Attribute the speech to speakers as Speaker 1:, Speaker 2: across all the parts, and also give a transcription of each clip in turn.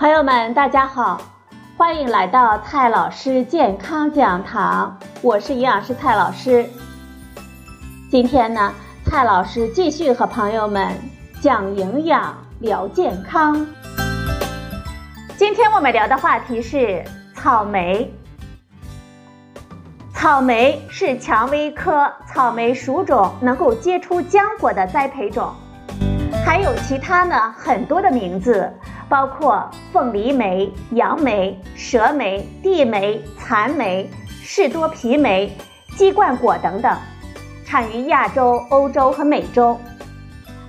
Speaker 1: 朋友们，大家好，欢迎来到蔡老师健康讲堂，我是营养师蔡老师。今天呢，蔡老师继续和朋友们讲营养、聊健康。今天我们聊的话题是草莓。草莓是蔷薇科草莓属种能够结出浆果的栽培种，还有其他呢很多的名字。包括凤梨莓、杨梅、蛇莓、地莓、蚕莓、士多啤莓、鸡冠果等等，产于亚洲、欧洲和美洲。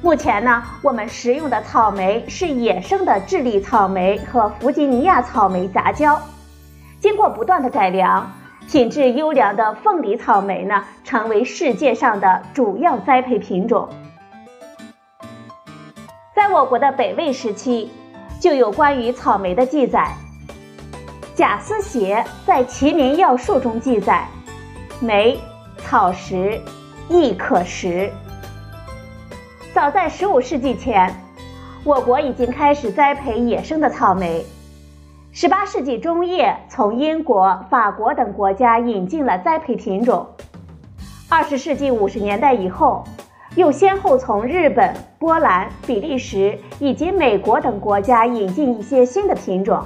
Speaker 1: 目前呢，我们食用的草莓是野生的智利草莓和弗吉尼亚草莓杂交，经过不断的改良，品质优良的凤梨草莓呢，成为世界上的主要栽培品种。在我国的北魏时期。就有关于草莓的记载。贾思勰在《齐民要术》中记载：“莓，草食，亦可食。”早在15世纪前，我国已经开始栽培野生的草莓。18世纪中叶，从英国、法国等国家引进了栽培品种。20世纪50年代以后。又先后从日本、波兰、比利时以及美国等国家引进一些新的品种。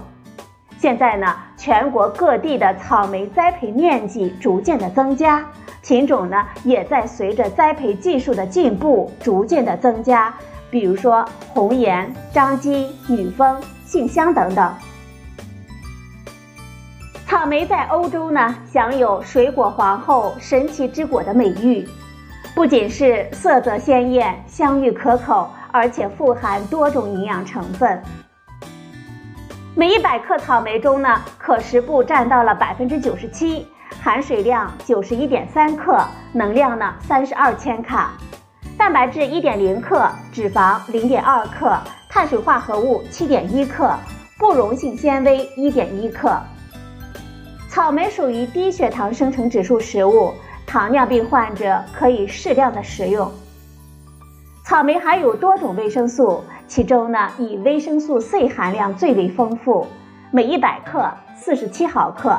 Speaker 1: 现在呢，全国各地的草莓栽培面积逐渐的增加，品种呢也在随着栽培技术的进步逐渐的增加。比如说红颜、张姬、女峰、杏香等等。草莓在欧洲呢，享有“水果皇后”“神奇之果”的美誉。不仅是色泽鲜艳、香芋可口，而且富含多种营养成分。每一百克草莓中呢，可食部占到了百分之九十七，含水量九十一点三克，能量呢三十二千卡，蛋白质一点零克，脂肪零点二克，碳水化合物七点一克，不溶性纤维一点一克。草莓属于低血糖生成指数食物。糖尿病患者可以适量的食用。草莓含有多种维生素，其中呢以维生素 C 含量最为丰富，每一百克四十七毫克。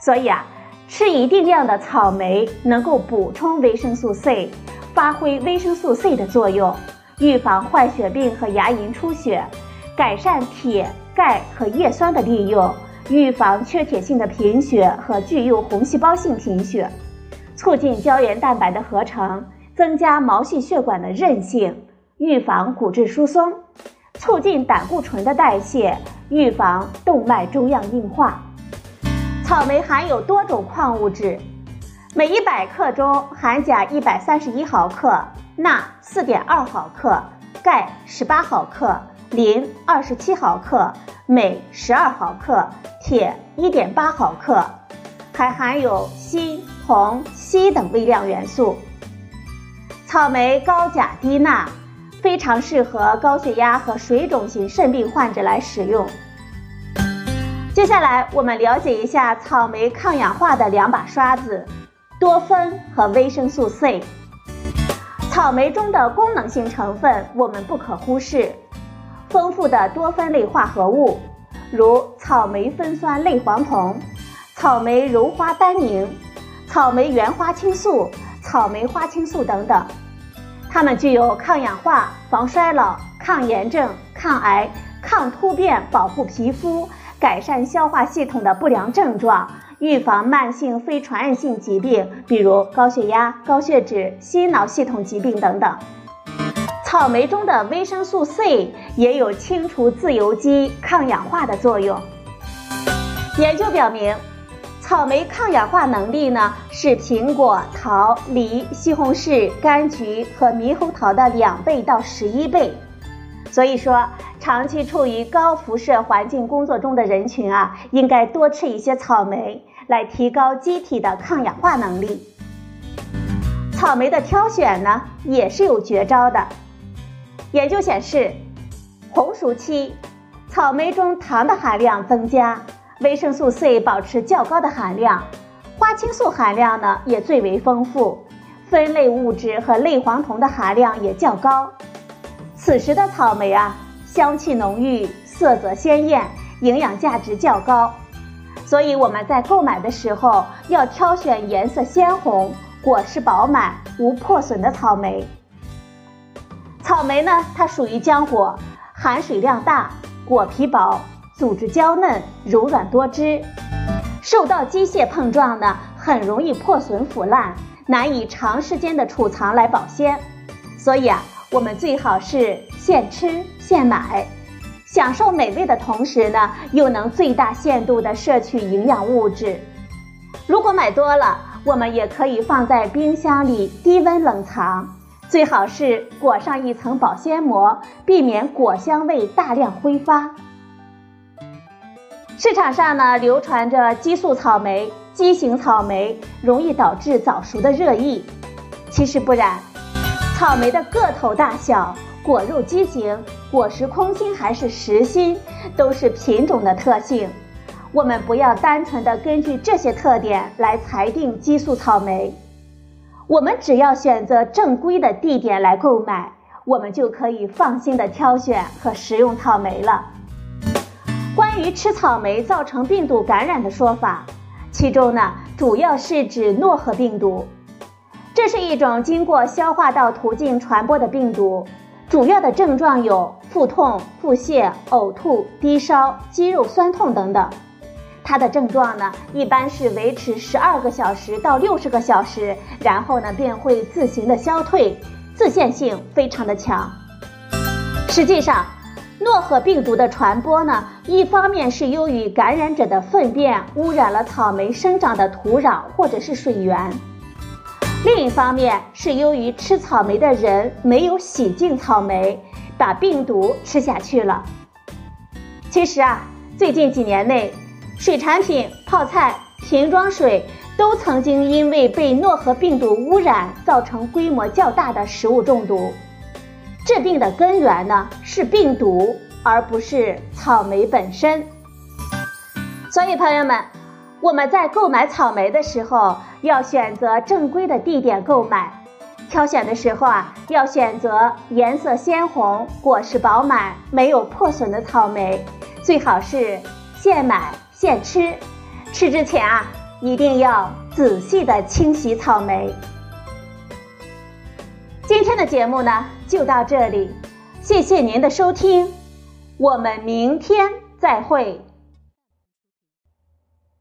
Speaker 1: 所以啊，吃一定量的草莓能够补充维生素 C，发挥维生素 C 的作用，预防坏血病和牙龈出血，改善铁、钙和叶酸的利用，预防缺铁性的贫血和具有红细胞性贫血。促进胶原蛋白的合成，增加毛细血管的韧性，预防骨质疏松，促进胆固醇的代谢，预防动脉粥样硬化。草莓含有多种矿物质，每一百克中含钾一百三十一毫克，钠四点二毫克，钙十八毫克，磷二十七毫克，镁十二毫克，铁一点八毫克，还含有锌。铜、硒等微量元素。草莓高钾低钠，非常适合高血压和水肿型肾病患者来使用。接下来，我们了解一下草莓抗氧化的两把刷子：多酚和维生素 C。草莓中的功能性成分我们不可忽视，丰富的多酚类化合物，如草莓酚酸类黄酮、草莓鞣花单宁。草莓原花青素、草莓花青素等等，它们具有抗氧化、防衰老、抗炎症、抗癌、抗突变、保护皮肤、改善消化系统的不良症状，预防慢性非传染性疾病，比如高血压、高血脂、心脑系统疾病等等。草莓中的维生素 C 也有清除自由基、抗氧化的作用。研究表明。草莓抗氧化能力呢是苹果、桃、梨、西红柿、柑橘和猕猴桃的两倍到十一倍，所以说长期处于高辐射环境工作中的人群啊，应该多吃一些草莓，来提高机体的抗氧化能力。草莓的挑选呢也是有绝招的，研究显示，红熟期，草莓中糖的含量增加。维生素 C 保持较高的含量，花青素含量呢也最为丰富，酚类物质和类黄酮的含量也较高。此时的草莓啊，香气浓郁，色泽鲜艳，营养价值较高。所以我们在购买的时候要挑选颜色鲜红、果实饱满、无破损的草莓。草莓呢，它属于浆果，含水量大，果皮薄，组织娇嫩，柔软多汁。受到机械碰撞呢，很容易破损腐烂，难以长时间的储藏来保鲜。所以啊，我们最好是现吃现买，享受美味的同时呢，又能最大限度的摄取营养物质。如果买多了，我们也可以放在冰箱里低温冷藏。最好是裹上一层保鲜膜，避免果香味大量挥发。市场上呢流传着激素草莓、畸形草莓容易导致早熟的热议，其实不然。草莓的个头大小、果肉畸形、果实空心还是实心，都是品种的特性。我们不要单纯的根据这些特点来裁定激素草莓。我们只要选择正规的地点来购买，我们就可以放心的挑选和食用草莓了。于吃草莓造成病毒感染的说法，其中呢主要是指诺和病毒，这是一种经过消化道途径传播的病毒，主要的症状有腹痛、腹泻、呕吐、低烧、肌肉酸痛等等。它的症状呢，一般是维持十二个小时到六十个小时，然后呢便会自行的消退，自限性非常的强。实际上，诺赫病毒的传播呢，一方面是由于感染者的粪便污染了草莓生长的土壤或者是水源，另一方面是由于吃草莓的人没有洗净草莓，把病毒吃下去了。其实啊，最近几年内。水产品、泡菜、瓶装水都曾经因为被诺和病毒污染，造成规模较大的食物中毒。治病的根源呢是病毒，而不是草莓本身。所以，朋友们，我们在购买草莓的时候，要选择正规的地点购买。挑选的时候啊，要选择颜色鲜红、果实饱满、没有破损的草莓，最好是现买。现吃，吃之前啊，一定要仔细的清洗草莓。今天的节目呢，就到这里，谢谢您的收听，我们明天再会。